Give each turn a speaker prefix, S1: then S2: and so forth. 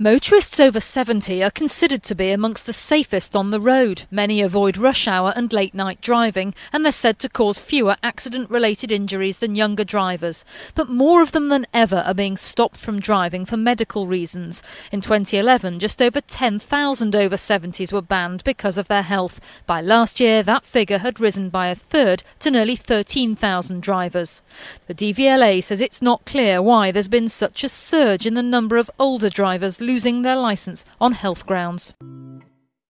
S1: Motorists over 70 are considered to be amongst the safest on the road. Many avoid rush hour and late night driving, and they're said to cause fewer accident related injuries than younger drivers. But more of them than ever are being stopped from driving for medical reasons. In 2011, just over 10,000 over 70s were banned because of their health. By last year, that figure had risen by a third to nearly 13,000 drivers. The DVLA says it's not clear why there's been such a surge in the number of older drivers losing their licence on health grounds.